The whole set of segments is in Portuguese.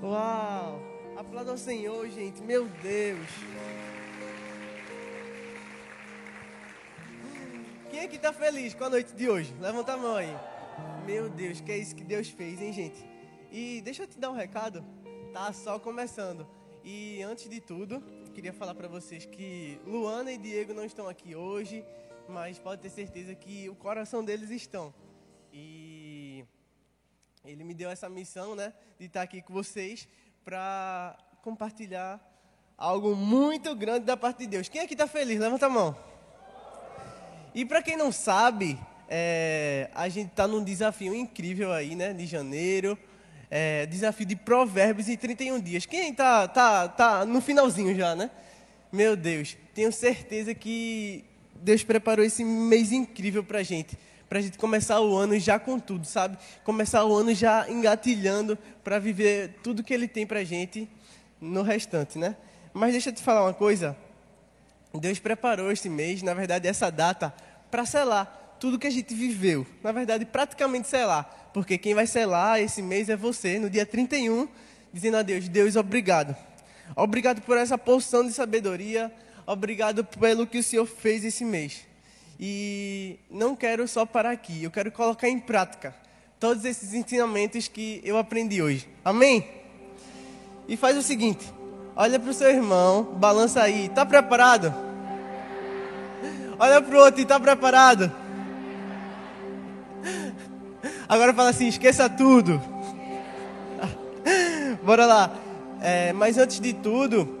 Uau! Aplauda ao Senhor, gente. Meu Deus. Quem aqui tá feliz com a noite de hoje? Levanta a mão aí. Meu Deus, que é isso que Deus fez, hein, gente? E deixa eu te dar um recado. Tá só começando. E antes de tudo, queria falar para vocês que Luana e Diego não estão aqui hoje, mas pode ter certeza que o coração deles estão. E ele me deu essa missão, né, de estar aqui com vocês para compartilhar algo muito grande da parte de Deus. Quem aqui está feliz? Levanta a mão. E para quem não sabe, é, a gente está num desafio incrível aí, né, de janeiro. É, desafio de provérbios em 31 dias. Quem está tá, tá no finalzinho já, né? Meu Deus, tenho certeza que Deus preparou esse mês incrível para a gente para a gente começar o ano já com tudo, sabe? Começar o ano já engatilhando para viver tudo que Ele tem para a gente no restante, né? Mas deixa eu te falar uma coisa. Deus preparou este mês, na verdade, essa data, para selar tudo que a gente viveu. Na verdade, praticamente selar. Porque quem vai selar esse mês é você, no dia 31, dizendo a Deus: Deus, obrigado. Obrigado por essa porção de sabedoria. Obrigado pelo que o Senhor fez esse mês. E não quero só parar aqui, eu quero colocar em prática todos esses ensinamentos que eu aprendi hoje. Amém? E faz o seguinte: olha para o seu irmão, balança aí, tá preparado? Olha para o outro e tá preparado? Agora fala assim: esqueça tudo. Bora lá. É, mas antes de tudo,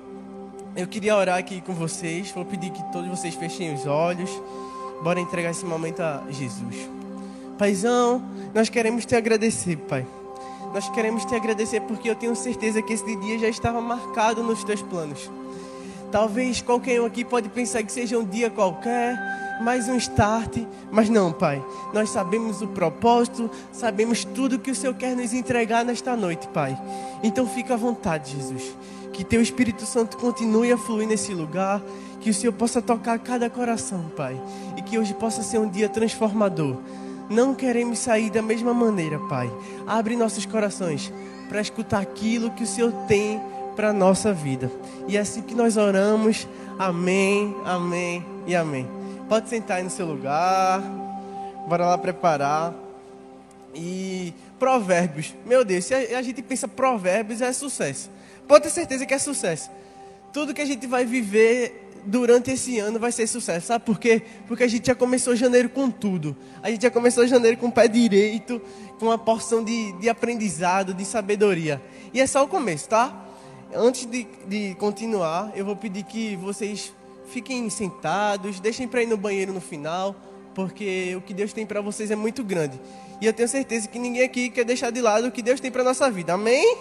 eu queria orar aqui com vocês. Vou pedir que todos vocês fechem os olhos. Bora entregar esse momento a Jesus. Paizão, nós queremos te agradecer, Pai. Nós queremos te agradecer porque eu tenho certeza que esse dia já estava marcado nos teus planos. Talvez qualquer um aqui pode pensar que seja um dia qualquer, mais um start, mas não, Pai. Nós sabemos o propósito, sabemos tudo que o Senhor quer nos entregar nesta noite, Pai. Então fica à vontade, Jesus. Que teu Espírito Santo continue a fluir nesse lugar que o Senhor possa tocar cada coração, Pai. E que hoje possa ser um dia transformador. Não queremos sair da mesma maneira, Pai. Abre nossos corações para escutar aquilo que o Senhor tem para a nossa vida. E é assim que nós oramos. Amém, amém e amém. Pode sentar aí no seu lugar. Bora lá preparar. E provérbios. Meu Deus, se a gente pensa provérbios é sucesso. Pode ter certeza que é sucesso. Tudo que a gente vai viver durante esse ano vai ser sucesso. Sabe por quê? Porque a gente já começou janeiro com tudo. A gente já começou janeiro com o pé direito, com uma porção de, de aprendizado, de sabedoria. E é só o começo, tá? Antes de, de continuar, eu vou pedir que vocês fiquem sentados, deixem para ir no banheiro no final, porque o que Deus tem para vocês é muito grande. E eu tenho certeza que ninguém aqui quer deixar de lado o que Deus tem para nossa vida. Amém?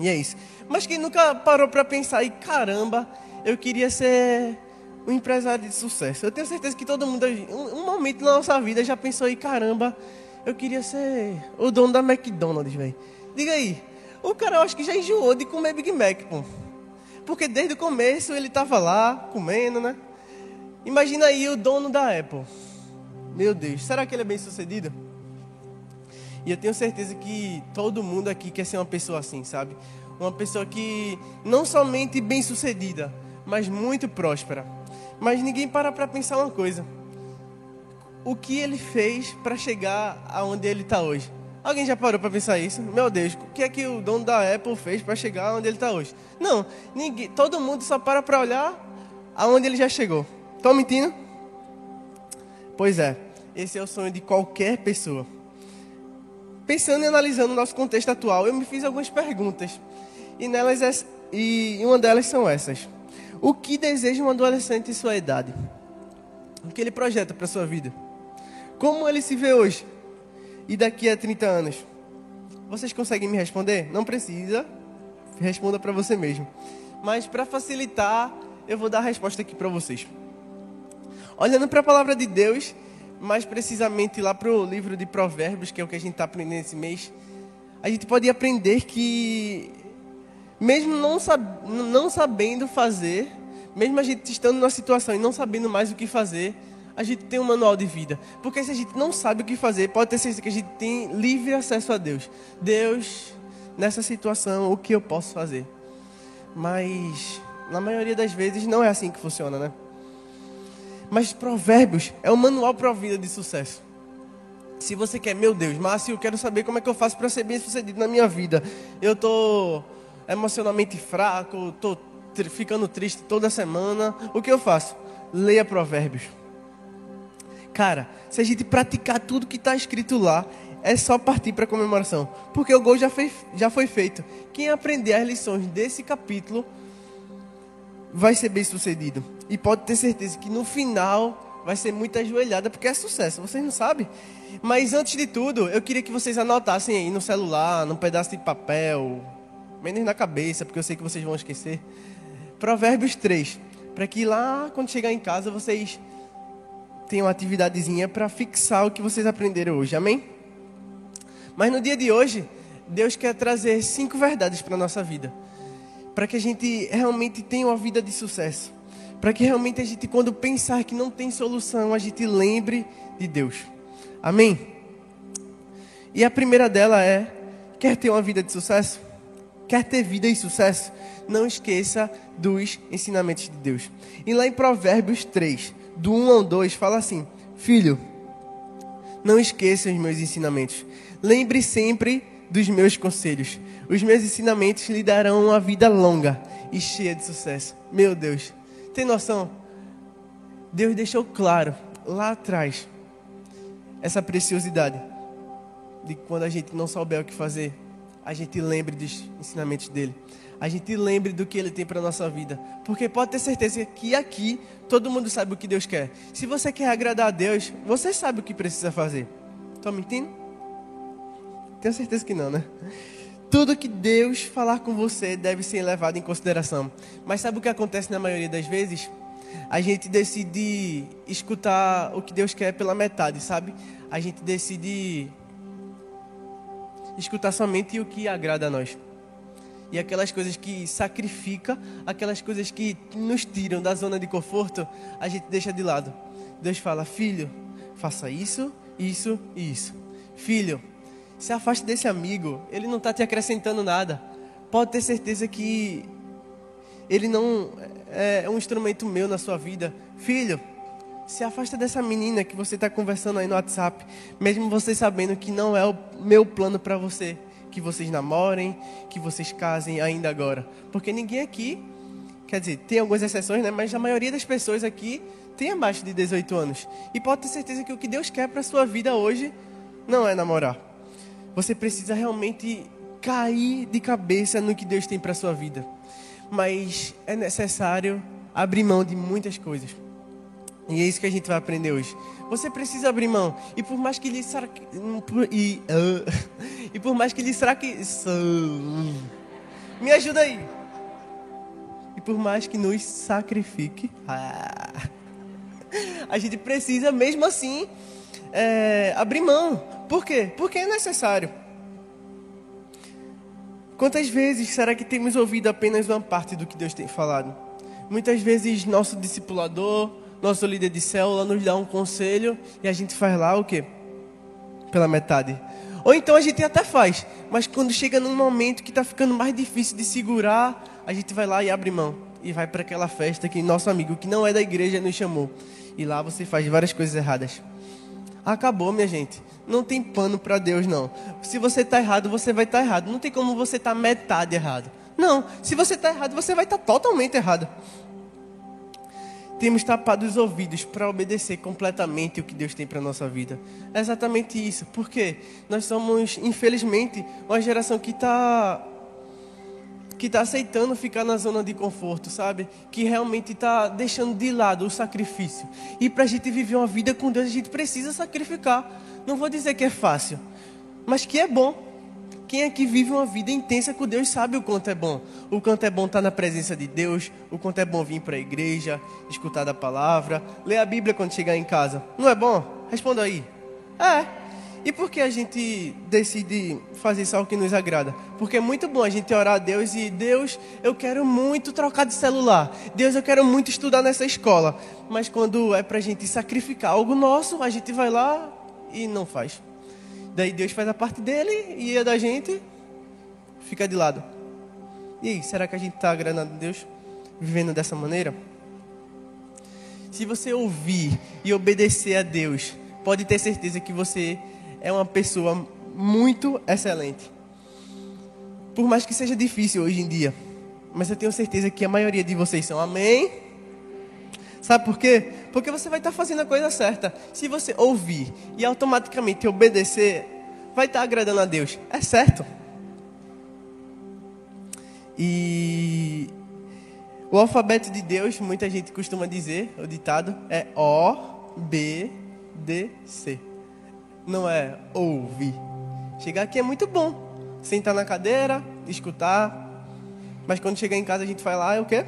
E é isso. Mas quem nunca parou para pensar, e caramba, eu queria ser um empresário de sucesso. Eu tenho certeza que todo mundo, um, um momento na nossa vida, já pensou aí, caramba, eu queria ser o dono da McDonald's, velho. Diga aí, o cara eu acho que já enjoou de comer Big Mac, pô. Porque desde o começo ele tava lá, comendo, né? Imagina aí o dono da Apple. Meu Deus, será que ele é bem sucedido? E eu tenho certeza que todo mundo aqui quer ser uma pessoa assim, sabe? Uma pessoa que não somente bem sucedida, mas muito próspera. Mas ninguém para para pensar uma coisa: o que ele fez para chegar aonde ele está hoje? Alguém já parou para pensar isso? Meu Deus, o que é que o dono da Apple fez para chegar onde ele está hoje? Não, ninguém, todo mundo só para para olhar aonde ele já chegou. Estão mentindo? Pois é, esse é o sonho de qualquer pessoa. Pensando e analisando o nosso contexto atual, eu me fiz algumas perguntas. E nelas é, e uma delas são essas. O que deseja um adolescente em sua idade? O que ele projeta para a sua vida? Como ele se vê hoje? E daqui a 30 anos? Vocês conseguem me responder? Não precisa. Responda para você mesmo. Mas para facilitar, eu vou dar a resposta aqui para vocês. Olhando para a palavra de Deus, mais precisamente lá para o livro de Provérbios, que é o que a gente está aprendendo esse mês, a gente pode aprender que mesmo não, sab não sabendo fazer, mesmo a gente estando numa situação e não sabendo mais o que fazer, a gente tem um manual de vida. Porque se a gente não sabe o que fazer, pode ter certeza que a gente tem livre acesso a Deus. Deus nessa situação, o que eu posso fazer? Mas, na maioria das vezes, não é assim que funciona, né? Mas Provérbios é um manual para a vida de sucesso. Se você quer, meu Deus, Márcio, eu quero saber como é que eu faço para ser bem sucedido na minha vida. Eu tô emocionalmente fraco, tô ficando triste toda semana. O que eu faço? Leia Provérbios. Cara, se a gente praticar tudo que está escrito lá, é só partir para a comemoração. Porque o gol já foi, já foi feito. Quem aprender as lições desse capítulo vai ser bem sucedido. E pode ter certeza que no final vai ser muita ajoelhada, porque é sucesso, vocês não sabem. Mas antes de tudo, eu queria que vocês anotassem aí no celular, num pedaço de papel, menos na cabeça, porque eu sei que vocês vão esquecer. Provérbios 3. Para que lá, quando chegar em casa, vocês tenham uma atividadezinha para fixar o que vocês aprenderam hoje. Amém? Mas no dia de hoje, Deus quer trazer cinco verdades para a nossa vida. Para que a gente realmente tenha uma vida de sucesso. Para que realmente a gente, quando pensar que não tem solução, a gente lembre de Deus. Amém? E a primeira dela é: quer ter uma vida de sucesso? Quer ter vida e sucesso? Não esqueça dos ensinamentos de Deus. E lá em Provérbios 3, do 1 ao 2, fala assim: Filho, não esqueça os meus ensinamentos Lembre sempre dos meus conselhos. Os meus ensinamentos lhe darão uma vida longa e cheia de sucesso. Meu Deus, tem noção? Deus deixou claro lá atrás essa preciosidade de quando a gente não souber o que fazer, a gente lembre dos ensinamentos dele. A gente lembre do que ele tem para nossa vida, porque pode ter certeza que aqui todo mundo sabe o que Deus quer. Se você quer agradar a Deus, você sabe o que precisa fazer. Estão tá mentindo? Tenho certeza que não, né? Tudo que Deus falar com você deve ser levado em consideração. Mas sabe o que acontece na maioria das vezes? A gente decide escutar o que Deus quer pela metade, sabe? A gente decide escutar somente o que agrada a nós. E aquelas coisas que sacrifica, aquelas coisas que nos tiram da zona de conforto, a gente deixa de lado. Deus fala: "Filho, faça isso, isso e isso. Filho, se afaste desse amigo, ele não está te acrescentando nada. Pode ter certeza que ele não é, é um instrumento meu na sua vida. Filho, se afasta dessa menina que você está conversando aí no WhatsApp, mesmo você sabendo que não é o meu plano para você. Que vocês namorem, que vocês casem ainda agora. Porque ninguém aqui, quer dizer, tem algumas exceções, né? Mas a maioria das pessoas aqui tem abaixo de 18 anos. E pode ter certeza que o que Deus quer para sua vida hoje não é namorar. Você precisa realmente cair de cabeça no que Deus tem para sua vida. Mas é necessário abrir mão de muitas coisas. E é isso que a gente vai aprender hoje. Você precisa abrir mão. E por mais que lhe e, uh, e por mais que lhe que me ajuda aí. E por mais que nos sacrifique, ah, a gente precisa mesmo assim é, abrir mão. Por quê? Porque é necessário. Quantas vezes será que temos ouvido apenas uma parte do que Deus tem falado? Muitas vezes nosso discipulador, nosso líder de célula nos dá um conselho e a gente faz lá o quê? Pela metade. Ou então a gente até faz, mas quando chega num momento que está ficando mais difícil de segurar, a gente vai lá e abre mão. E vai para aquela festa que nosso amigo, que não é da igreja, nos chamou. E lá você faz várias coisas erradas. Acabou, minha gente. Não tem pano para Deus, não. Se você está errado, você vai estar tá errado. Não tem como você estar tá metade errado. Não. Se você está errado, você vai estar tá totalmente errado. Temos tapado os ouvidos para obedecer completamente o que Deus tem para nossa vida. É exatamente isso. Porque nós somos, infelizmente, uma geração que está que está aceitando ficar na zona de conforto, sabe? Que realmente está deixando de lado o sacrifício. E para a gente viver uma vida com Deus, a gente precisa sacrificar. Não vou dizer que é fácil, mas que é bom. Quem é que vive uma vida intensa com Deus sabe o quanto é bom. O quanto é bom estar na presença de Deus, o quanto é bom vir para a igreja, escutar a palavra, ler a Bíblia quando chegar em casa. Não é bom? Responda aí. É. E por que a gente decide fazer só o que nos agrada? Porque é muito bom a gente orar a Deus e Deus, eu quero muito trocar de celular. Deus, eu quero muito estudar nessa escola. Mas quando é para a gente sacrificar algo nosso, a gente vai lá e não faz. Daí Deus faz a parte dele e a da gente fica de lado. E aí, será que a gente está agradando a Deus vivendo dessa maneira? Se você ouvir e obedecer a Deus, pode ter certeza que você é uma pessoa muito excelente. Por mais que seja difícil hoje em dia, mas eu tenho certeza que a maioria de vocês são. Amém? Sabe por quê? Porque você vai estar fazendo a coisa certa. Se você ouvir e automaticamente obedecer, vai estar agradando a Deus. É certo. E o alfabeto de Deus, muita gente costuma dizer, o ditado, é O, B, D, C. Não é ouvir. Chegar aqui é muito bom. Sentar na cadeira, escutar. Mas quando chegar em casa a gente vai lá, é o quê?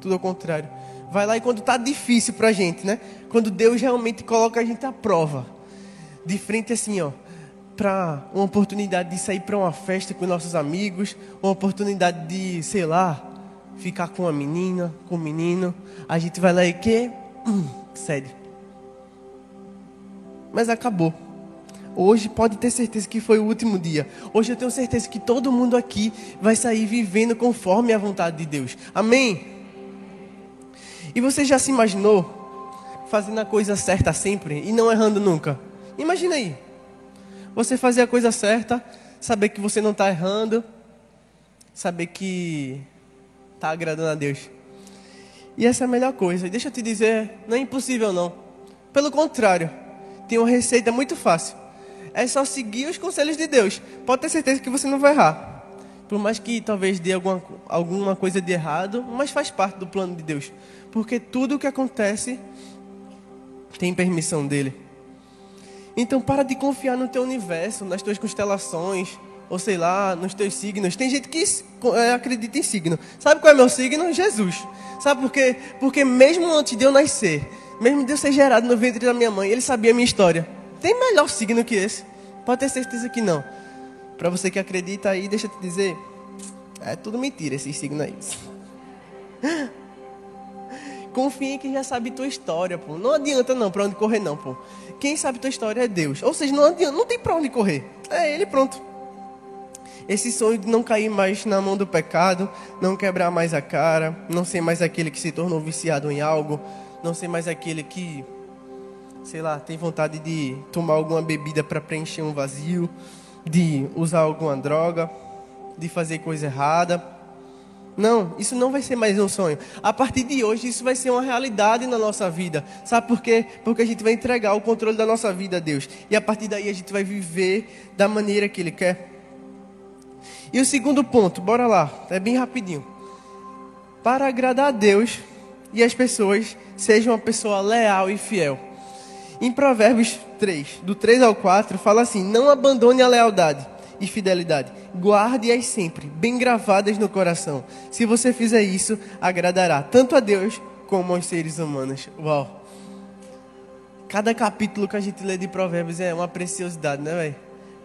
Tudo ao contrário. Vai lá e quando está difícil para a gente, né? Quando Deus realmente coloca a gente à prova. De frente assim, ó para uma oportunidade de sair para uma festa com nossos amigos, uma oportunidade de, sei lá, ficar com uma menina, com um menino, a gente vai lá e que hum, cede. Mas acabou. Hoje pode ter certeza que foi o último dia. Hoje eu tenho certeza que todo mundo aqui vai sair vivendo conforme a vontade de Deus. Amém? E você já se imaginou fazendo a coisa certa sempre e não errando nunca? Imagina aí. Você fazer a coisa certa, saber que você não está errando, saber que está agradando a Deus. E essa é a melhor coisa. E deixa eu te dizer, não é impossível não. Pelo contrário, tem uma receita muito fácil. É só seguir os conselhos de Deus. Pode ter certeza que você não vai errar. Por mais que talvez dê alguma, alguma coisa de errado, mas faz parte do plano de Deus. Porque tudo o que acontece tem permissão dele. Então para de confiar no teu universo, nas tuas constelações, ou sei lá, nos teus signos. Tem gente que é, acredita em signo. Sabe qual é meu signo? Jesus. Sabe por quê? Porque mesmo antes de eu nascer, mesmo de eu ser gerado no ventre da minha mãe, ele sabia a minha história. Tem melhor signo que esse? Pode ter certeza que não. Para você que acredita aí, deixa eu te dizer, é tudo mentira esses signos aí. Confia em quem já sabe tua história, pô. Não adianta não para onde correr não, pô. Quem sabe tua história é Deus. Ou seja, não adianta, não tem para onde correr. É ele pronto. Esse sonho de não cair mais na mão do pecado, não quebrar mais a cara, não ser mais aquele que se tornou viciado em algo, não ser mais aquele que, sei lá, tem vontade de tomar alguma bebida para preencher um vazio, de usar alguma droga, de fazer coisa errada não, isso não vai ser mais um sonho. A partir de hoje, isso vai ser uma realidade na nossa vida. Sabe por quê? Porque a gente vai entregar o controle da nossa vida a Deus. E a partir daí, a gente vai viver da maneira que Ele quer. E o segundo ponto, bora lá, é bem rapidinho. Para agradar a Deus e as pessoas, seja uma pessoa leal e fiel. Em Provérbios 3, do 3 ao 4, fala assim: Não abandone a lealdade e fidelidade. Guarde-as sempre, bem gravadas no coração. Se você fizer isso, agradará tanto a Deus como aos seres humanos. Uau! Cada capítulo que a gente lê de Provérbios é uma preciosidade, né, velho?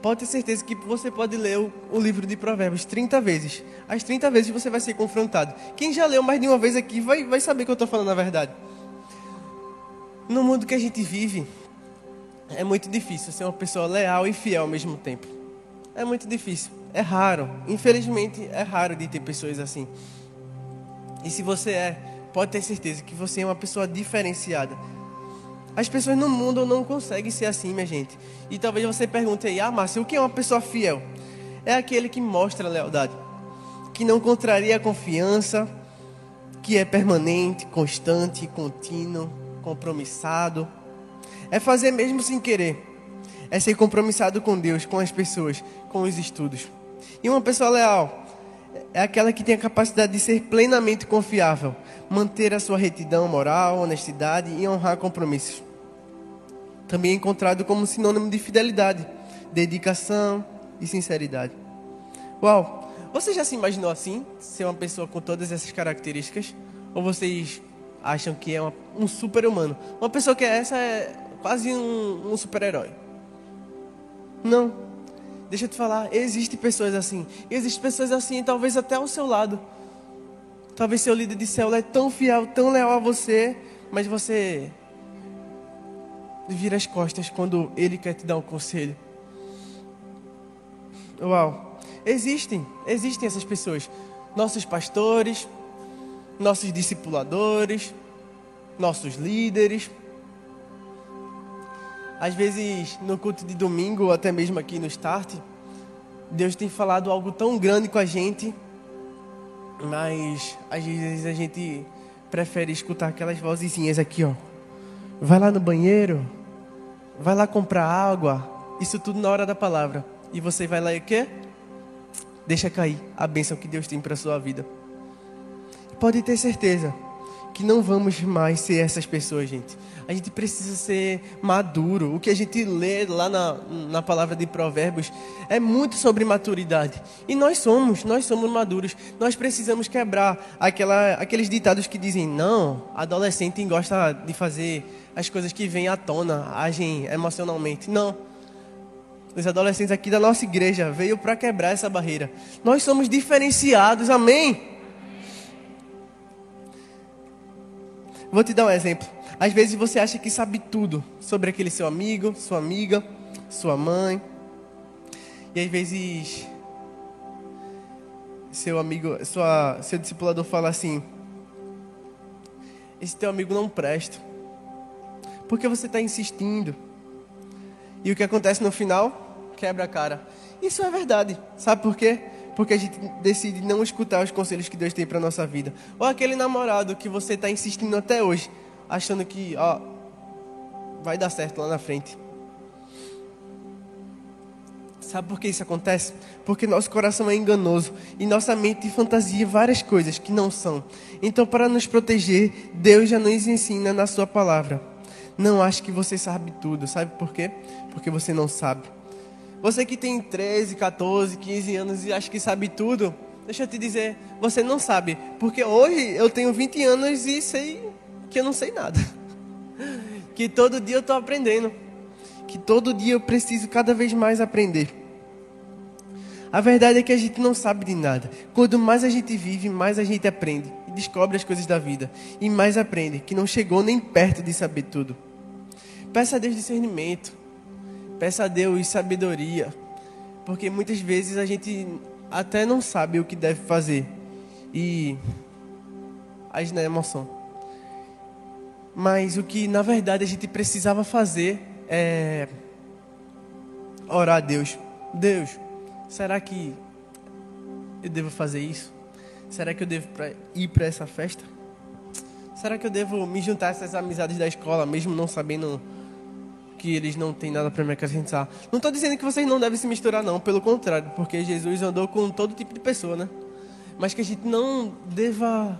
Pode ter certeza que você pode ler o, o, livro de Provérbios 30 vezes. As 30 vezes você vai ser confrontado. Quem já leu mais de uma vez aqui vai, vai saber que eu estou falando a verdade. No mundo que a gente vive, é muito difícil ser uma pessoa leal e fiel ao mesmo tempo. É muito difícil. É raro. Infelizmente, é raro de ter pessoas assim. E se você é, pode ter certeza que você é uma pessoa diferenciada. As pessoas no mundo não conseguem ser assim, minha gente. E talvez você pergunte aí, ah, Márcio, o que é uma pessoa fiel? É aquele que mostra lealdade, que não contraria a confiança, que é permanente, constante, contínuo, compromissado. É fazer mesmo sem querer é ser compromissado com Deus, com as pessoas, com os estudos. E uma pessoa leal é aquela que tem a capacidade de ser plenamente confiável, manter a sua retidão moral, honestidade e honrar compromissos. Também é encontrado como sinônimo de fidelidade, dedicação e sinceridade. Uau! Você já se imaginou assim? Ser uma pessoa com todas essas características? Ou vocês acham que é uma, um super-humano? Uma pessoa que é essa é quase um, um super-herói. Não. Deixa eu te falar, existem pessoas assim. Existem pessoas assim, talvez até ao seu lado. Talvez seu líder de célula é tão fiel, tão leal a você, mas você vira as costas quando ele quer te dar um conselho. Uau. Existem, existem essas pessoas. Nossos pastores, nossos discipuladores, nossos líderes. Às vezes, no culto de domingo, ou até mesmo aqui no Start, Deus tem falado algo tão grande com a gente, mas às vezes a gente prefere escutar aquelas vozinhas aqui, ó. Vai lá no banheiro, vai lá comprar água, isso tudo na hora da palavra. E você vai lá e o quê? Deixa cair a bênção que Deus tem para sua vida. Pode ter certeza que não vamos mais ser essas pessoas, gente. A gente precisa ser maduro. O que a gente lê lá na, na palavra de Provérbios é muito sobre maturidade. E nós somos, nós somos maduros. Nós precisamos quebrar aquela, aqueles ditados que dizem: não, adolescente gosta de fazer as coisas que vêm à tona, agem emocionalmente. Não. Os adolescentes aqui da nossa igreja veio para quebrar essa barreira. Nós somos diferenciados, amém? Vou te dar um exemplo. Às vezes você acha que sabe tudo sobre aquele seu amigo, sua amiga, sua mãe. E às vezes seu amigo, sua, seu discipulador fala assim: Esse teu amigo não presta. Porque você está insistindo. E o que acontece no final? Quebra a cara. Isso é verdade. Sabe por quê? Porque a gente decide não escutar os conselhos que Deus tem para nossa vida. Ou aquele namorado que você está insistindo até hoje, achando que, ó, vai dar certo lá na frente. Sabe por que isso acontece? Porque nosso coração é enganoso e nossa mente fantasia várias coisas que não são. Então, para nos proteger, Deus já nos ensina na Sua palavra. Não ache que você sabe tudo. Sabe por quê? Porque você não sabe. Você que tem 13, 14, 15 anos e acha que sabe tudo, deixa eu te dizer, você não sabe. Porque hoje eu tenho 20 anos e sei que eu não sei nada. Que todo dia eu estou aprendendo. Que todo dia eu preciso cada vez mais aprender. A verdade é que a gente não sabe de nada. Quanto mais a gente vive, mais a gente aprende e descobre as coisas da vida. E mais aprende que não chegou nem perto de saber tudo. Peça a Deus discernimento. Peça a Deus sabedoria, porque muitas vezes a gente até não sabe o que deve fazer e age na emoção. Mas o que na verdade a gente precisava fazer é orar a Deus. Deus, será que eu devo fazer isso? Será que eu devo ir para essa festa? Será que eu devo me juntar a essas amizades da escola, mesmo não sabendo que eles não têm nada para me acrescentar. Não estou dizendo que vocês não devem se misturar, não, pelo contrário, porque Jesus andou com todo tipo de pessoa, né? Mas que a gente não deva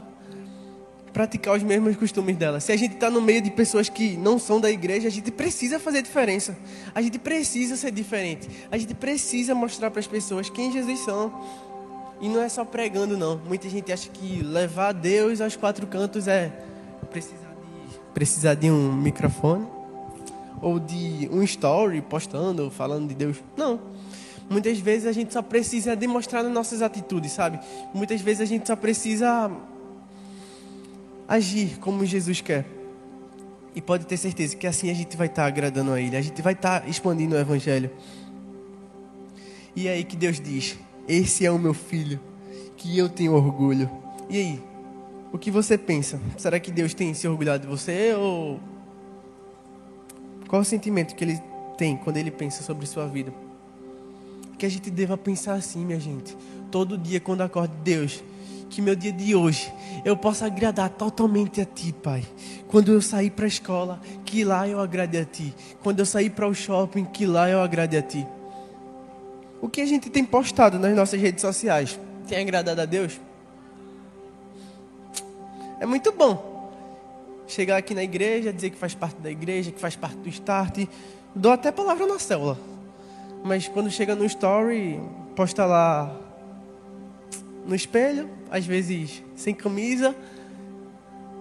praticar os mesmos costumes dela. Se a gente está no meio de pessoas que não são da igreja, a gente precisa fazer diferença. A gente precisa ser diferente. A gente precisa mostrar para as pessoas quem Jesus são. E não é só pregando, não. Muita gente acha que levar Deus aos quatro cantos é precisar de, precisar de um microfone ou de um story postando, falando de Deus. Não. Muitas vezes a gente só precisa demonstrar nas nossas atitudes, sabe? Muitas vezes a gente só precisa agir como Jesus quer. E pode ter certeza que assim a gente vai estar agradando a Ele, a gente vai estar expandindo o Evangelho. E é aí que Deus diz: Esse é o meu filho, que eu tenho orgulho. E aí? O que você pensa? Será que Deus tem se orgulhado de você ou qual o sentimento que ele tem quando ele pensa sobre sua vida? Que a gente deva pensar assim, minha gente. Todo dia quando acordo, Deus, que meu dia de hoje eu possa agradar totalmente a Ti, Pai. Quando eu sair para a escola, que lá eu agrade a Ti. Quando eu sair para o shopping, que lá eu agrade a Ti. O que a gente tem postado nas nossas redes sociais tem agradado a Deus? É muito bom chegar aqui na igreja, dizer que faz parte da igreja, que faz parte do start. Dou até palavra na célula. Mas quando chega no story, posta lá no espelho, às vezes sem camisa,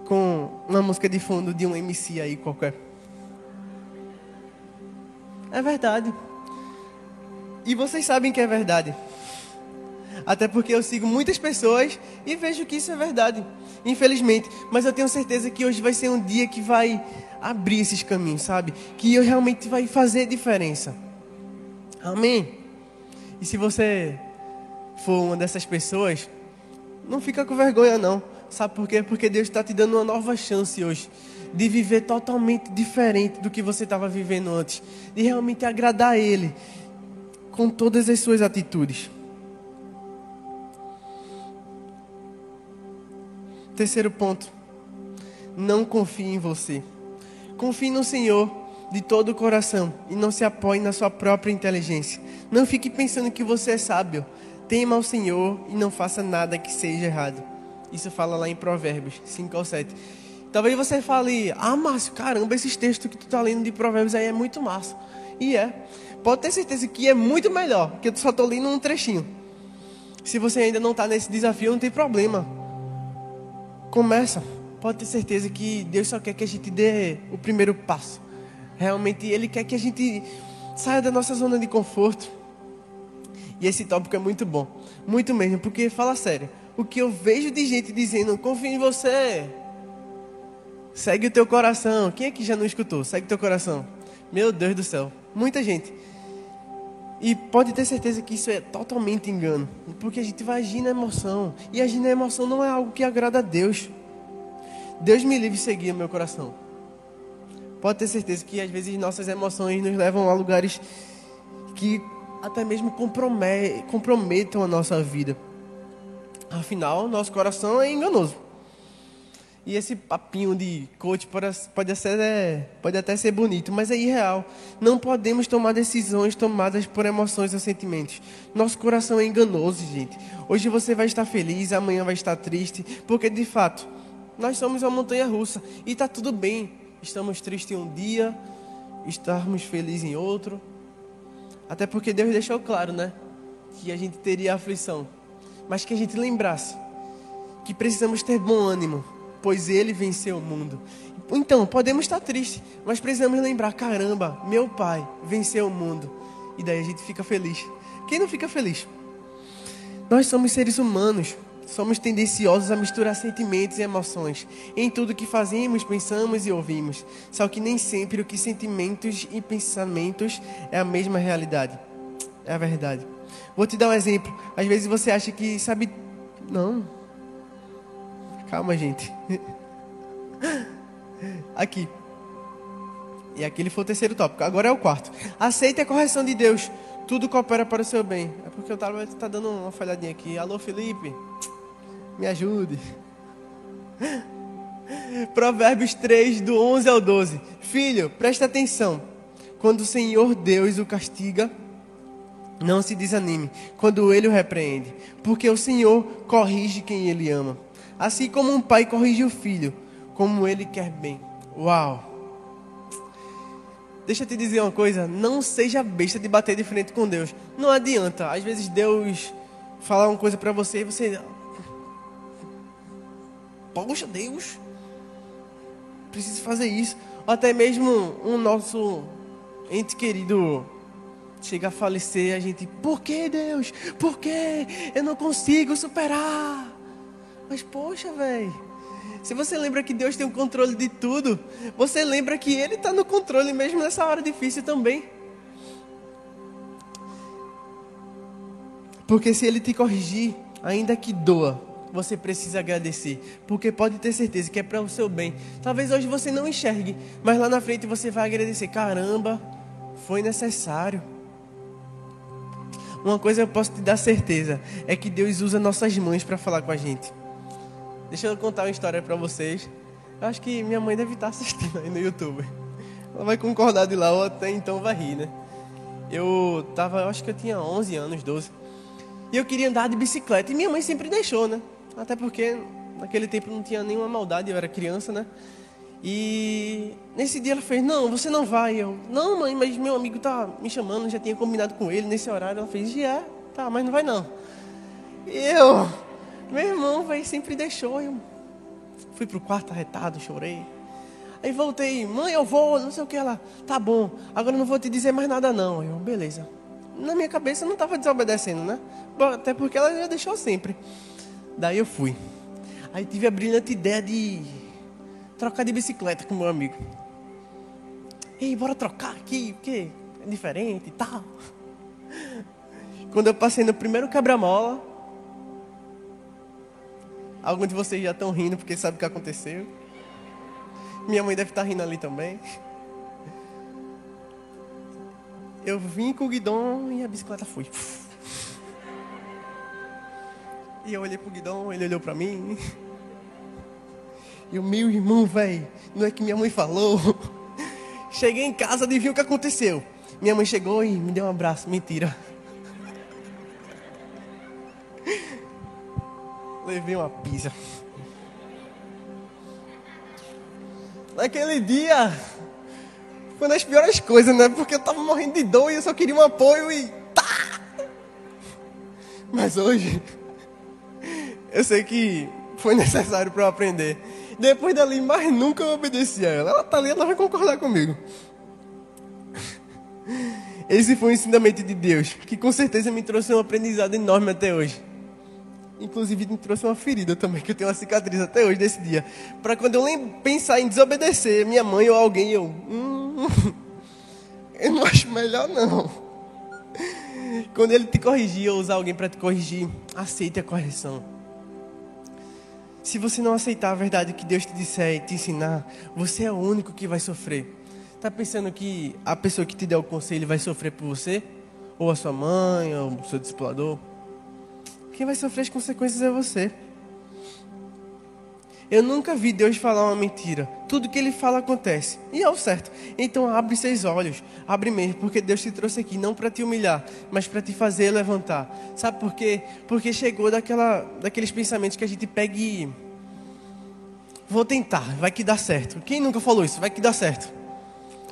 com uma música de fundo de um MC aí qualquer. É verdade. E vocês sabem que é verdade. Até porque eu sigo muitas pessoas e vejo que isso é verdade. Infelizmente. Mas eu tenho certeza que hoje vai ser um dia que vai abrir esses caminhos, sabe? Que eu realmente vai fazer diferença. Amém? E se você for uma dessas pessoas, não fica com vergonha não. Sabe por quê? Porque Deus está te dando uma nova chance hoje de viver totalmente diferente do que você estava vivendo antes, de realmente agradar a Ele com todas as suas atitudes. Terceiro ponto, não confie em você. Confie no Senhor de todo o coração e não se apoie na sua própria inteligência. Não fique pensando que você é sábio. Tema ao Senhor e não faça nada que seja errado. Isso fala lá em Provérbios 5 ao 7. Talvez você fale, ah, Márcio, caramba, esses textos que tu está lendo de Provérbios aí é muito massa. E é. Pode ter certeza que é muito melhor, que eu só estou lendo um trechinho. Se você ainda não está nesse desafio, não tem problema. Começa. Pode ter certeza que Deus só quer que a gente dê o primeiro passo. Realmente, Ele quer que a gente saia da nossa zona de conforto. E esse tópico é muito bom. Muito mesmo, porque fala sério. O que eu vejo de gente dizendo, confia em você. Segue o teu coração. Quem é que já não escutou? Segue o teu coração. Meu Deus do céu. Muita gente. E pode ter certeza que isso é totalmente engano. Porque a gente vai agir na emoção. E agir na emoção não é algo que agrada a Deus. Deus me livre de seguir o meu coração. Pode ter certeza que às vezes nossas emoções nos levam a lugares que até mesmo comprometam a nossa vida. Afinal, nosso coração é enganoso. E esse papinho de coach pode, ser, é, pode até ser bonito, mas é irreal. Não podemos tomar decisões tomadas por emoções ou sentimentos. Nosso coração é enganoso, gente. Hoje você vai estar feliz, amanhã vai estar triste, porque de fato, nós somos uma montanha russa e está tudo bem. Estamos tristes em um dia, estarmos felizes em outro. Até porque Deus deixou claro, né? Que a gente teria aflição. Mas que a gente lembrasse que precisamos ter bom ânimo, pois Ele venceu o mundo. Então, podemos estar tristes, mas precisamos lembrar: caramba, meu Pai venceu o mundo. E daí a gente fica feliz. Quem não fica feliz? Nós somos seres humanos. Somos tendenciosos a misturar sentimentos e emoções em tudo que fazemos, pensamos e ouvimos. Só que nem sempre o que sentimentos e pensamentos é a mesma realidade. É a verdade. Vou te dar um exemplo. Às vezes você acha que sabe. Não. Calma, gente. Aqui. E aquele foi o terceiro tópico. Agora é o quarto. Aceite a correção de Deus. Tudo coopera para o seu bem. É porque o tablet está dando uma falhadinha aqui. Alô, Felipe. Me ajude. Provérbios 3, do 11 ao 12. Filho, presta atenção. Quando o Senhor Deus o castiga, não se desanime quando ele o repreende, porque o Senhor corrige quem ele ama. Assim como um pai corrige o filho, como ele quer bem. Uau! Deixa eu te dizer uma coisa, não seja besta de bater de frente com Deus. Não adianta. Às vezes Deus falar uma coisa para você e você Poxa, Deus, preciso fazer isso. Ou até mesmo um nosso ente querido chega a falecer, a gente, por que Deus? Por que eu não consigo superar? Mas poxa, velho, se você lembra que Deus tem o controle de tudo, você lembra que Ele está no controle mesmo nessa hora difícil também. Porque se Ele te corrigir, ainda que doa, você precisa agradecer, porque pode ter certeza que é para o seu bem. Talvez hoje você não enxergue, mas lá na frente você vai agradecer: caramba, foi necessário. Uma coisa eu posso te dar certeza: é que Deus usa nossas mães para falar com a gente. Deixa eu contar uma história para vocês. Eu acho que minha mãe deve estar assistindo aí no YouTube. Ela vai concordar de lá, ou até então vai rir, né? Eu tava, eu acho que eu tinha 11 anos, 12. E eu queria andar de bicicleta. E minha mãe sempre deixou, né? Até porque naquele tempo não tinha nenhuma maldade, eu era criança, né? E nesse dia ela fez: Não, você não vai. Eu, não, mãe, mas meu amigo tá me chamando, já tinha combinado com ele nesse horário. Ela fez: Já, é, tá, mas não vai não. E eu, meu irmão, vai sempre deixou. Eu fui pro quarto arretado, chorei. Aí voltei: Mãe, eu vou, não sei o que. Ela, tá bom, agora não vou te dizer mais nada não. Eu, beleza. Na minha cabeça eu não estava desobedecendo, né? Até porque ela já deixou sempre. Daí eu fui. Aí tive a brilhante ideia de trocar de bicicleta com meu amigo. Ei, bora trocar aqui, porque é diferente e tal. Quando eu passei no primeiro quebra-mola, Alguns de vocês já estão rindo porque sabem o que aconteceu. Minha mãe deve estar rindo ali também. Eu vim com o guidão e a bicicleta foi. E eu olhei pro guidão, ele olhou para mim. E o meu irmão, velho, não é que minha mãe falou. Cheguei em casa, adivinha o que aconteceu? Minha mãe chegou e me deu um abraço. Mentira. Levei uma pizza. Naquele dia, foi das piores coisas, né? Porque eu tava morrendo de dor e eu só queria um apoio e. Tá! Mas hoje, eu sei que foi necessário para eu aprender. Depois dali, mais nunca eu obedeci a ela. Ela tá ali, ela vai concordar comigo. Esse foi o ensinamento de Deus, que com certeza me trouxe um aprendizado enorme até hoje. Inclusive me trouxe uma ferida também, que eu tenho uma cicatriz até hoje desse dia. Para quando eu pensar em desobedecer minha mãe ou alguém, eu. Hum, eu não acho melhor não. Quando ele te corrigir ou usar alguém para te corrigir, aceite a correção. Se você não aceitar a verdade que Deus te disser e te ensinar, você é o único que vai sofrer. Tá pensando que a pessoa que te der o conselho vai sofrer por você? Ou a sua mãe, ou o seu discipulador? Quem vai sofrer as consequências é você. Eu nunca vi Deus falar uma mentira. Tudo que Ele fala acontece. E é o certo. Então abre seus olhos. Abre mesmo. Porque Deus te trouxe aqui não para te humilhar, mas para te fazer levantar. Sabe por quê? Porque chegou daquela, daqueles pensamentos que a gente pega e. Vou tentar, vai que dá certo. Quem nunca falou isso? Vai que dá certo.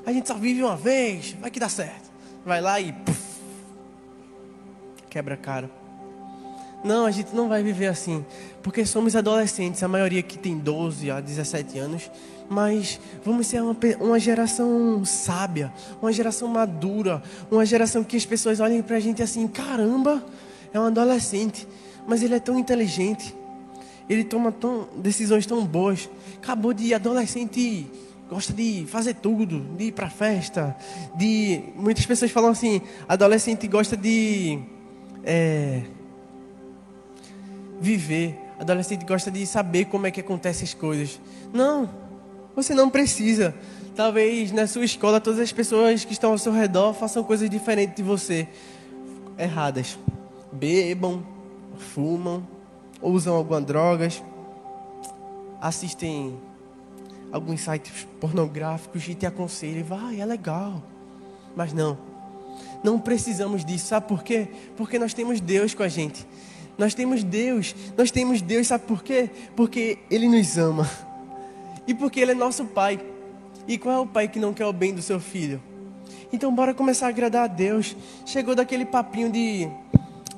A gente só vive uma vez, vai que dá certo. Vai lá e. Puff, quebra a cara. Não, a gente não vai viver assim, porque somos adolescentes, a maioria que tem 12 a 17 anos, mas vamos ser uma, uma geração sábia, uma geração madura, uma geração que as pessoas olhem pra gente assim: caramba, é um adolescente, mas ele é tão inteligente, ele toma tão, decisões tão boas. Acabou de adolescente gosta de fazer tudo, de ir pra festa, de muitas pessoas falam assim, adolescente gosta de é, viver. Adolescente gosta de saber como é que acontecem as coisas. Não, você não precisa. Talvez na sua escola todas as pessoas que estão ao seu redor façam coisas diferentes de você, erradas. Bebam, fumam, usam algumas drogas, assistem alguns sites pornográficos e te aconselham, vai, é legal. Mas não. Não precisamos disso, sabe por quê? Porque nós temos Deus com a gente. Nós temos Deus, nós temos Deus, sabe por quê? Porque Ele nos ama. E porque Ele é nosso Pai. E qual é o pai que não quer o bem do seu filho? Então bora começar a agradar a Deus. Chegou daquele papinho de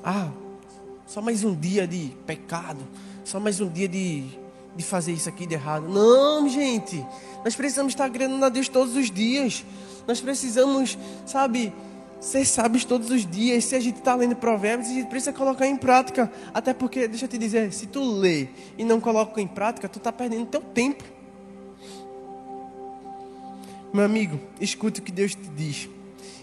ah, só mais um dia de pecado, só mais um dia de, de fazer isso aqui de errado. Não, gente. Nós precisamos estar agradando a Deus todos os dias. Nós precisamos, sabe, ser sábios todos os dias. Se a gente está lendo provérbios, a gente precisa colocar em prática. Até porque, deixa eu te dizer, se tu lê e não coloca em prática, tu está perdendo teu tempo. Meu amigo, escute o que Deus te diz.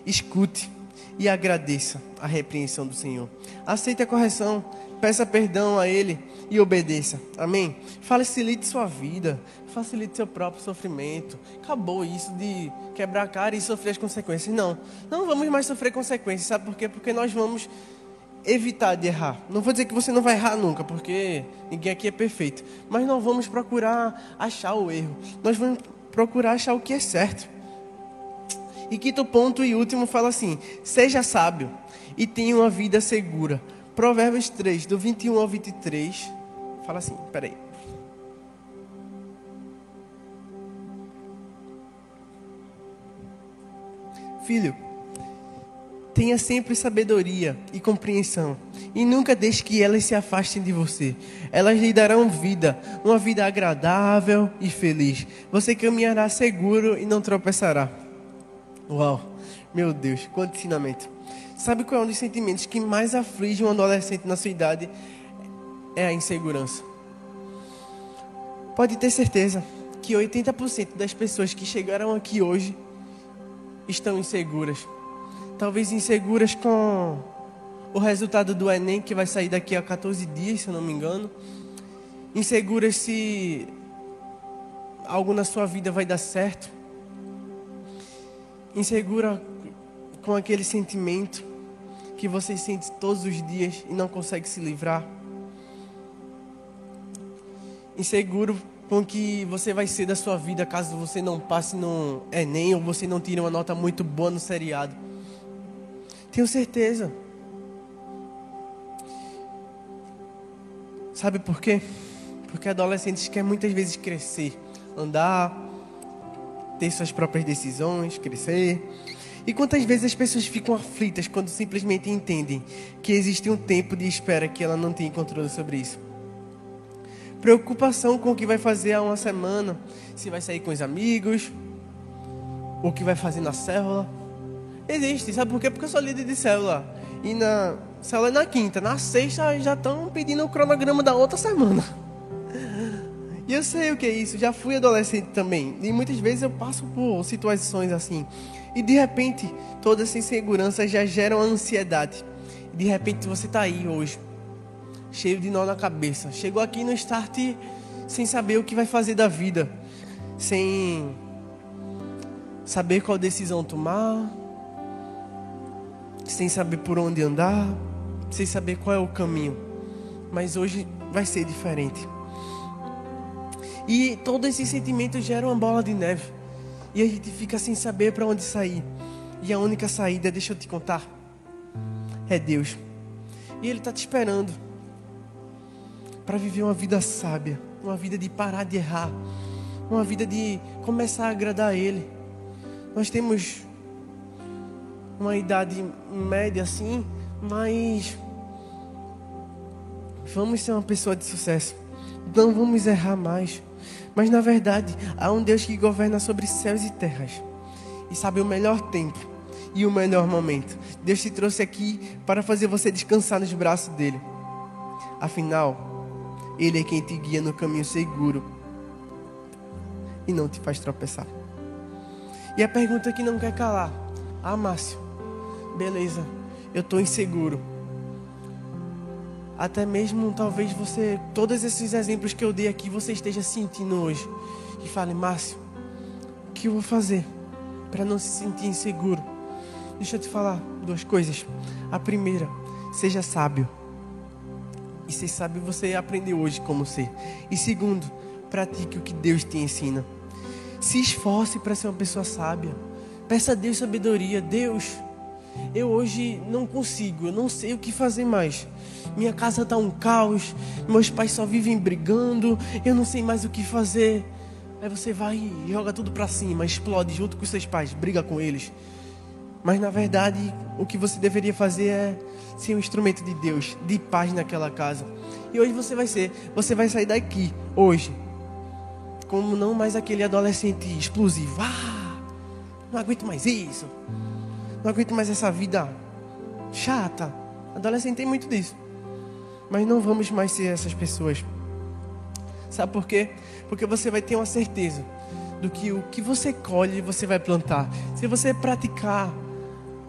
Escute e agradeça a repreensão do Senhor. Aceite a correção, peça perdão a Ele e obedeça. Amém? Facilite sua vida, facilite seu próprio sofrimento. Acabou isso de quebrar a cara e sofrer as consequências. Não, não vamos mais sofrer consequências. Sabe por quê? Porque nós vamos evitar de errar. Não vou dizer que você não vai errar nunca, porque ninguém aqui é perfeito. Mas não vamos procurar achar o erro. Nós vamos procurar achar o que é certo. E quinto ponto e último fala assim: seja sábio e tenha uma vida segura. Provérbios 3, do 21 ao 23, fala assim: peraí. Filho, tenha sempre sabedoria e compreensão, e nunca deixe que elas se afastem de você. Elas lhe darão vida, uma vida agradável e feliz. Você caminhará seguro e não tropeçará. Uau, meu Deus, quanto ensinamento. Sabe qual é um dos sentimentos que mais aflige um adolescente na sua idade? É a insegurança. Pode ter certeza que 80% das pessoas que chegaram aqui hoje estão inseguras. Talvez inseguras com o resultado do Enem, que vai sair daqui a 14 dias, se eu não me engano. insegura se algo na sua vida vai dar certo, insegura com aquele sentimento que você sente todos os dias e não consegue se livrar, inseguro com que você vai ser da sua vida caso você não passe no Enem ou você não tire uma nota muito boa no seriado. Tenho certeza. Sabe por quê? Porque adolescentes querem muitas vezes crescer, andar, ter suas próprias decisões, crescer. E quantas vezes as pessoas ficam aflitas quando simplesmente entendem que existe um tempo de espera que ela não tem controle sobre isso? Preocupação com o que vai fazer há uma semana, se vai sair com os amigos, o que vai fazer na célula. Existe, sabe por quê? Porque eu sou líder de célula. E na célula é na quinta, na sexta já estão pedindo o cronograma da outra semana. E eu sei o que é isso, já fui adolescente também. E muitas vezes eu passo por situações assim. E de repente, toda essa insegurança já gera uma ansiedade. De repente você está aí hoje, cheio de nó na cabeça. Chegou aqui no start sem saber o que vai fazer da vida, sem saber qual decisão tomar, sem saber por onde andar, sem saber qual é o caminho. Mas hoje vai ser diferente. E todo esse sentimento gera uma bola de neve. E a gente fica sem saber para onde sair. E a única saída, deixa eu te contar, é Deus. E Ele está te esperando para viver uma vida sábia, uma vida de parar de errar, uma vida de começar a agradar a Ele. Nós temos uma idade média assim, mas vamos ser uma pessoa de sucesso. Não vamos errar mais. Mas na verdade, há um Deus que governa sobre céus e terras e sabe o melhor tempo e o melhor momento. Deus te trouxe aqui para fazer você descansar nos braços dele. Afinal, ele é quem te guia no caminho seguro e não te faz tropeçar. E a pergunta que não quer calar: Ah, Márcio, beleza, eu estou inseguro. Até mesmo talvez você, todos esses exemplos que eu dei aqui, você esteja sentindo hoje. E fale, Márcio, o que eu vou fazer para não se sentir inseguro? Deixa eu te falar duas coisas. A primeira, seja sábio. E ser sábio você aprendeu hoje como ser. E segundo, pratique o que Deus te ensina. Se esforce para ser uma pessoa sábia. Peça a Deus sabedoria. Deus, eu hoje não consigo, eu não sei o que fazer mais. Minha casa está um caos, meus pais só vivem brigando, eu não sei mais o que fazer. Aí você vai e joga tudo para cima, explode junto com seus pais, briga com eles. Mas na verdade, o que você deveria fazer é ser um instrumento de Deus, de paz naquela casa. E hoje você vai ser, você vai sair daqui, hoje, como não mais aquele adolescente explosivo. Ah, não aguento mais isso. Não aguento mais essa vida chata. Adolescente tem muito disso. Mas não vamos mais ser essas pessoas. Sabe por quê? Porque você vai ter uma certeza do que o que você colhe, você vai plantar. Se você praticar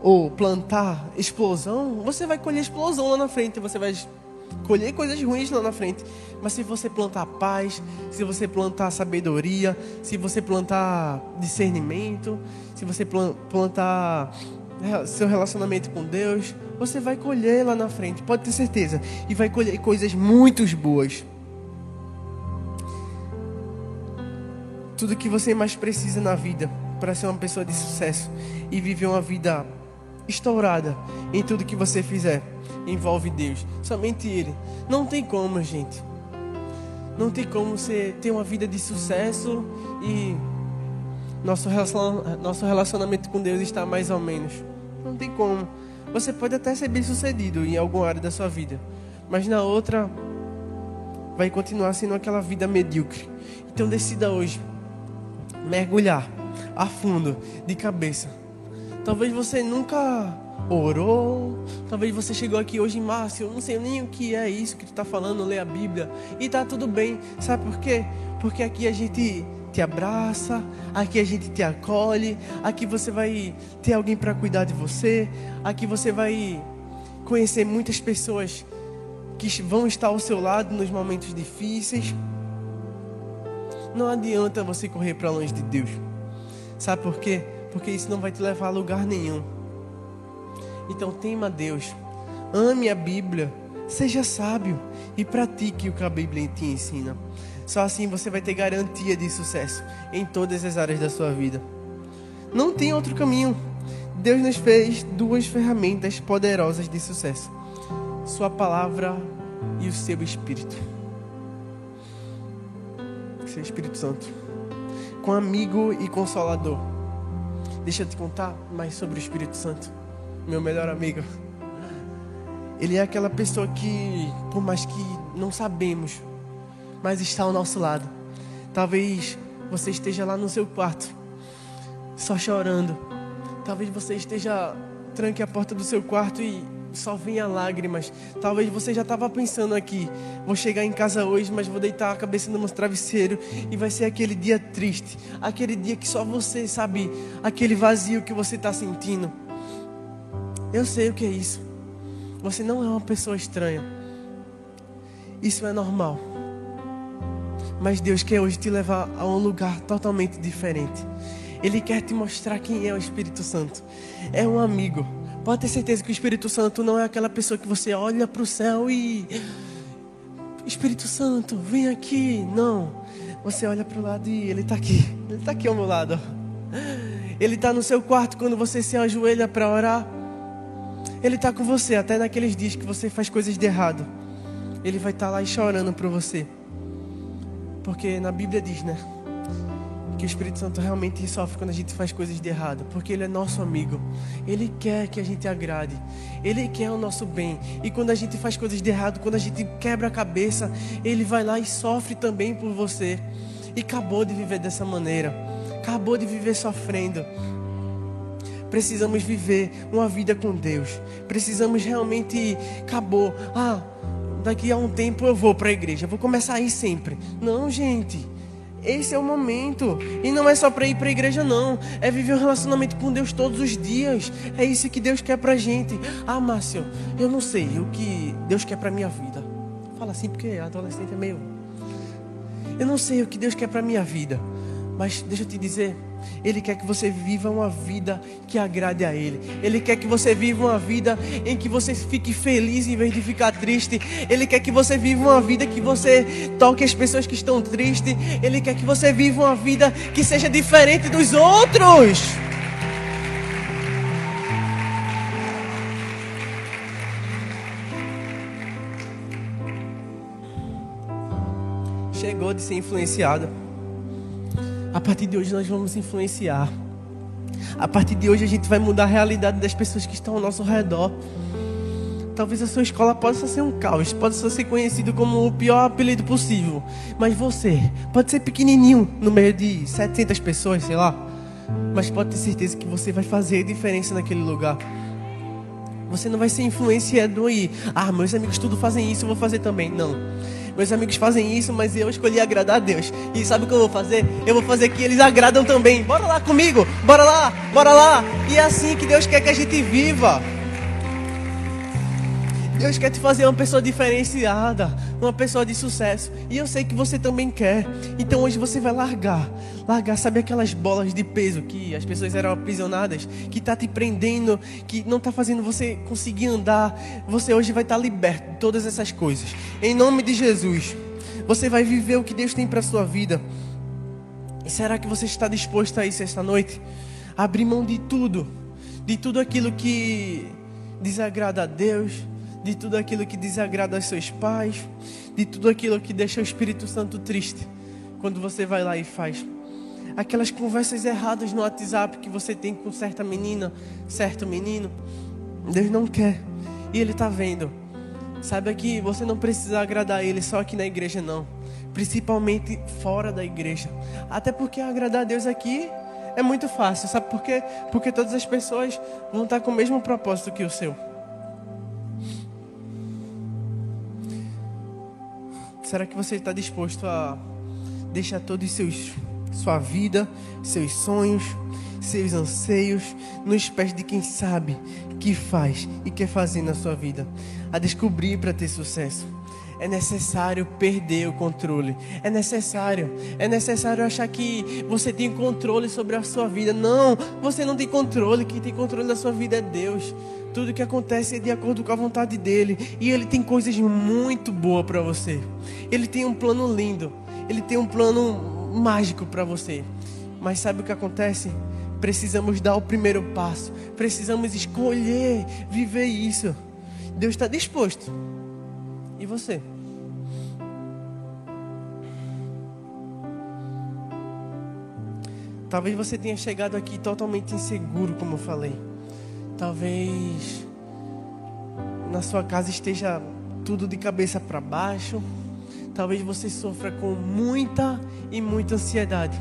ou plantar explosão, você vai colher explosão lá na frente, você vai colher coisas ruins lá na frente. Mas se você plantar paz, se você plantar sabedoria, se você plantar discernimento, se você plantar seu relacionamento com Deus, você vai colher lá na frente, pode ter certeza, e vai colher coisas muito boas. Tudo que você mais precisa na vida para ser uma pessoa de sucesso e viver uma vida estourada em tudo que você fizer. Envolve Deus, somente Ele. Não tem como, gente. Não tem como você ter uma vida de sucesso e nosso nosso relacionamento com Deus está mais ou menos. Não tem como. Você pode até ser bem sucedido em alguma área da sua vida, mas na outra vai continuar sendo aquela vida medíocre. Então decida hoje mergulhar a fundo, de cabeça Talvez você nunca orou. Talvez você chegou aqui hoje em março, eu não sei nem o que é isso que tu está falando, lê a Bíblia. E tá tudo bem. Sabe por quê? Porque aqui a gente te abraça, aqui a gente te acolhe, aqui você vai ter alguém para cuidar de você, aqui você vai conhecer muitas pessoas que vão estar ao seu lado nos momentos difíceis. Não adianta você correr para longe de Deus. Sabe por quê? Porque isso não vai te levar a lugar nenhum. Então tema Deus, ame a Bíblia, seja sábio e pratique o que a Bíblia te ensina. Só assim você vai ter garantia de sucesso em todas as áreas da sua vida. Não tem outro caminho. Deus nos fez duas ferramentas poderosas de sucesso: Sua palavra e o seu Espírito. Seu Espírito Santo. Com amigo e consolador. Deixa eu te contar mais sobre o Espírito Santo, meu melhor amigo. Ele é aquela pessoa que, por mais que não sabemos, mas está ao nosso lado. Talvez você esteja lá no seu quarto, só chorando. Talvez você esteja tranque a porta do seu quarto e só venha lágrimas. Talvez você já estava pensando aqui, vou chegar em casa hoje, mas vou deitar a cabeça no meu travesseiro e vai ser aquele dia triste, aquele dia que só você sabe, aquele vazio que você está sentindo. Eu sei o que é isso. Você não é uma pessoa estranha. Isso é normal. Mas Deus quer hoje te levar a um lugar totalmente diferente. Ele quer te mostrar quem é o Espírito Santo. É um amigo. Pode ter certeza que o Espírito Santo não é aquela pessoa que você olha para o céu e. Espírito Santo, vem aqui. Não. Você olha para o lado e ele está aqui. Ele está aqui ao meu lado. Ele está no seu quarto quando você se ajoelha para orar. Ele está com você até naqueles dias que você faz coisas de errado. Ele vai estar tá lá chorando por você. Porque na Bíblia diz, né? Que o Espírito Santo realmente sofre quando a gente faz coisas de errado. Porque Ele é nosso amigo. Ele quer que a gente agrade. Ele quer o nosso bem. E quando a gente faz coisas de errado, quando a gente quebra a cabeça, Ele vai lá e sofre também por você. E acabou de viver dessa maneira. Acabou de viver sofrendo. Precisamos viver uma vida com Deus. Precisamos realmente. Acabou. Ah, daqui a um tempo eu vou para a igreja, vou começar a ir sempre. Não, gente. Esse é o momento. E não é só para ir para a igreja, não. É viver um relacionamento com Deus todos os dias. É isso que Deus quer para gente. Ah, Márcio, eu não sei o que Deus quer para minha vida. Fala assim porque adolescente é meio. Eu não sei o que Deus quer para minha vida. Mas deixa eu te dizer, Ele quer que você viva uma vida que agrade a Ele. Ele quer que você viva uma vida em que você fique feliz em vez de ficar triste. Ele quer que você viva uma vida que você toque as pessoas que estão tristes. Ele quer que você viva uma vida que seja diferente dos outros. Chegou de ser influenciado. A partir de hoje nós vamos influenciar. A partir de hoje a gente vai mudar a realidade das pessoas que estão ao nosso redor. Talvez a sua escola possa ser um caos, possa ser conhecido como o pior apelido possível. Mas você pode ser pequenininho no meio de 700 pessoas, sei lá. Mas pode ter certeza que você vai fazer diferença naquele lugar. Você não vai ser influenciador e, ah, meus amigos tudo fazem isso, eu vou fazer também. Não. Meus amigos fazem isso, mas eu escolhi agradar a Deus. E sabe o que eu vou fazer? Eu vou fazer que eles agradam também. Bora lá comigo, bora lá, bora lá. E é assim que Deus quer que a gente viva. Deus quer te fazer uma pessoa diferenciada, uma pessoa de sucesso. E eu sei que você também quer. Então hoje você vai largar. Largar, sabe aquelas bolas de peso que as pessoas eram aprisionadas, que está te prendendo, que não está fazendo você conseguir andar. Você hoje vai estar tá liberto de todas essas coisas. Em nome de Jesus. Você vai viver o que Deus tem para sua vida. E será que você está disposto a isso esta noite? Abrir mão de tudo, de tudo aquilo que desagrada a Deus de tudo aquilo que desagrada aos seus pais, de tudo aquilo que deixa o Espírito Santo triste, quando você vai lá e faz. Aquelas conversas erradas no WhatsApp que você tem com certa menina, certo menino, Deus não quer. E Ele está vendo. Saiba que você não precisa agradar Ele só aqui na igreja, não. Principalmente fora da igreja. Até porque agradar a Deus aqui é muito fácil. Sabe por quê? Porque todas as pessoas vão estar com o mesmo propósito que o seu. Será que você está disposto a deixar todos os seus sua vida, seus sonhos, seus anseios nos pés de quem sabe, que faz e quer fazer na sua vida, a descobrir para ter sucesso? É necessário perder o controle. É necessário. É necessário achar que você tem controle sobre a sua vida. Não, você não tem controle. Quem tem controle da sua vida é Deus. Tudo que acontece é de acordo com a vontade dele. E ele tem coisas muito boas para você. Ele tem um plano lindo. Ele tem um plano mágico para você. Mas sabe o que acontece? Precisamos dar o primeiro passo. Precisamos escolher viver isso. Deus está disposto. E você? Talvez você tenha chegado aqui totalmente inseguro, como eu falei. Talvez na sua casa esteja tudo de cabeça para baixo. Talvez você sofra com muita e muita ansiedade.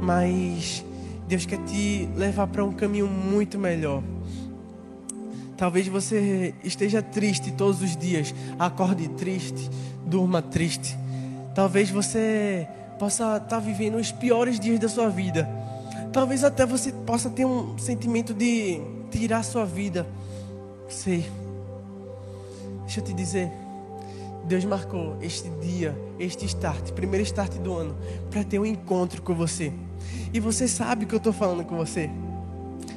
Mas Deus quer te levar para um caminho muito melhor. Talvez você esteja triste todos os dias, acorde triste, durma triste. Talvez você possa estar tá vivendo os piores dias da sua vida. Talvez até você possa ter um sentimento de tirar sua vida. Sei. Deixa eu te dizer. Deus marcou este dia, este start, primeiro start do ano, para ter um encontro com você. E você sabe que eu estou falando com você.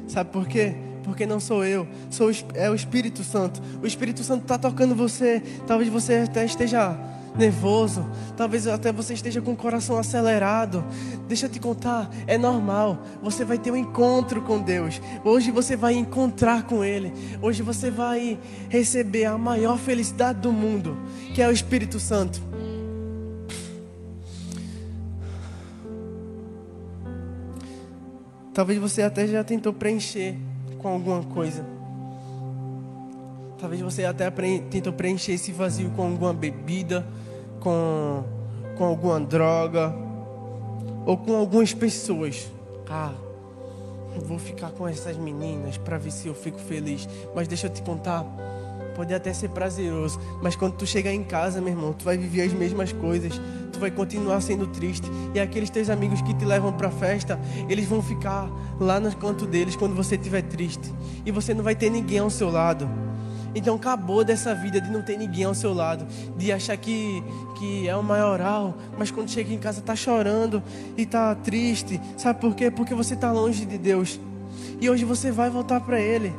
Sabe por quê? Porque não sou eu, sou é o Espírito Santo. O Espírito Santo está tocando você. Talvez você até esteja nervoso, talvez até você esteja com o coração acelerado. Deixa eu te contar, é normal. Você vai ter um encontro com Deus. Hoje você vai encontrar com Ele. Hoje você vai receber a maior felicidade do mundo, que é o Espírito Santo. Talvez você até já tentou preencher com alguma coisa. Talvez você até tentou preencher esse vazio com alguma bebida, com, com alguma droga, ou com algumas pessoas. Ah, vou ficar com essas meninas para ver se eu fico feliz. Mas deixa eu te contar, pode até ser prazeroso, mas quando tu chegar em casa, meu irmão, tu vai viver as mesmas coisas tu vai continuar sendo triste. E aqueles teus amigos que te levam para festa, eles vão ficar lá no canto deles quando você estiver triste. E você não vai ter ninguém ao seu lado. Então acabou dessa vida de não ter ninguém ao seu lado, de achar que, que é o maioral, mas quando chega em casa tá chorando e tá triste. Sabe por quê? Porque você tá longe de Deus. E hoje você vai voltar para ele.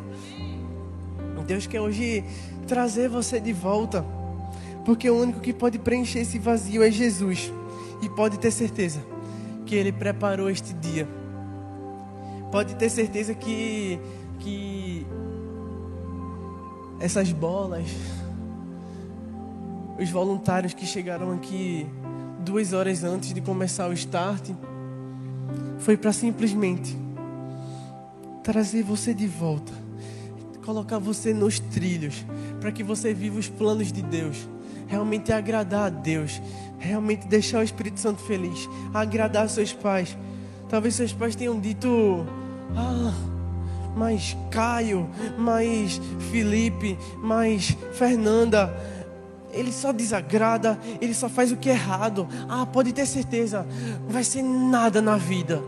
Deus quer hoje trazer você de volta. Porque o único que pode preencher esse vazio é Jesus. E pode ter certeza que Ele preparou este dia. Pode ter certeza que, que essas bolas, os voluntários que chegaram aqui duas horas antes de começar o start, foi para simplesmente trazer você de volta, colocar você nos trilhos, para que você viva os planos de Deus realmente agradar a Deus, realmente deixar o Espírito Santo feliz, agradar seus pais. Talvez seus pais tenham dito: Ah, mas Caio, mas Felipe, mas Fernanda, ele só desagrada, ele só faz o que é errado. Ah, pode ter certeza, não vai ser nada na vida.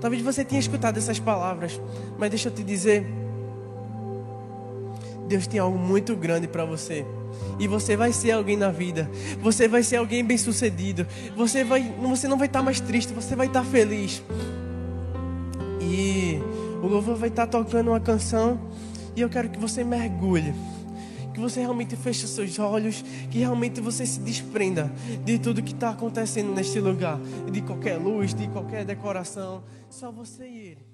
Talvez você tenha escutado essas palavras, mas deixa eu te dizer, Deus tem algo muito grande para você. E você vai ser alguém na vida. Você vai ser alguém bem-sucedido. Você vai, você não vai estar mais triste, você vai estar feliz. E o louvor vai estar tocando uma canção e eu quero que você mergulhe. Que você realmente feche seus olhos, que realmente você se desprenda de tudo que está acontecendo neste lugar, de qualquer luz, de qualquer decoração, só você e ele.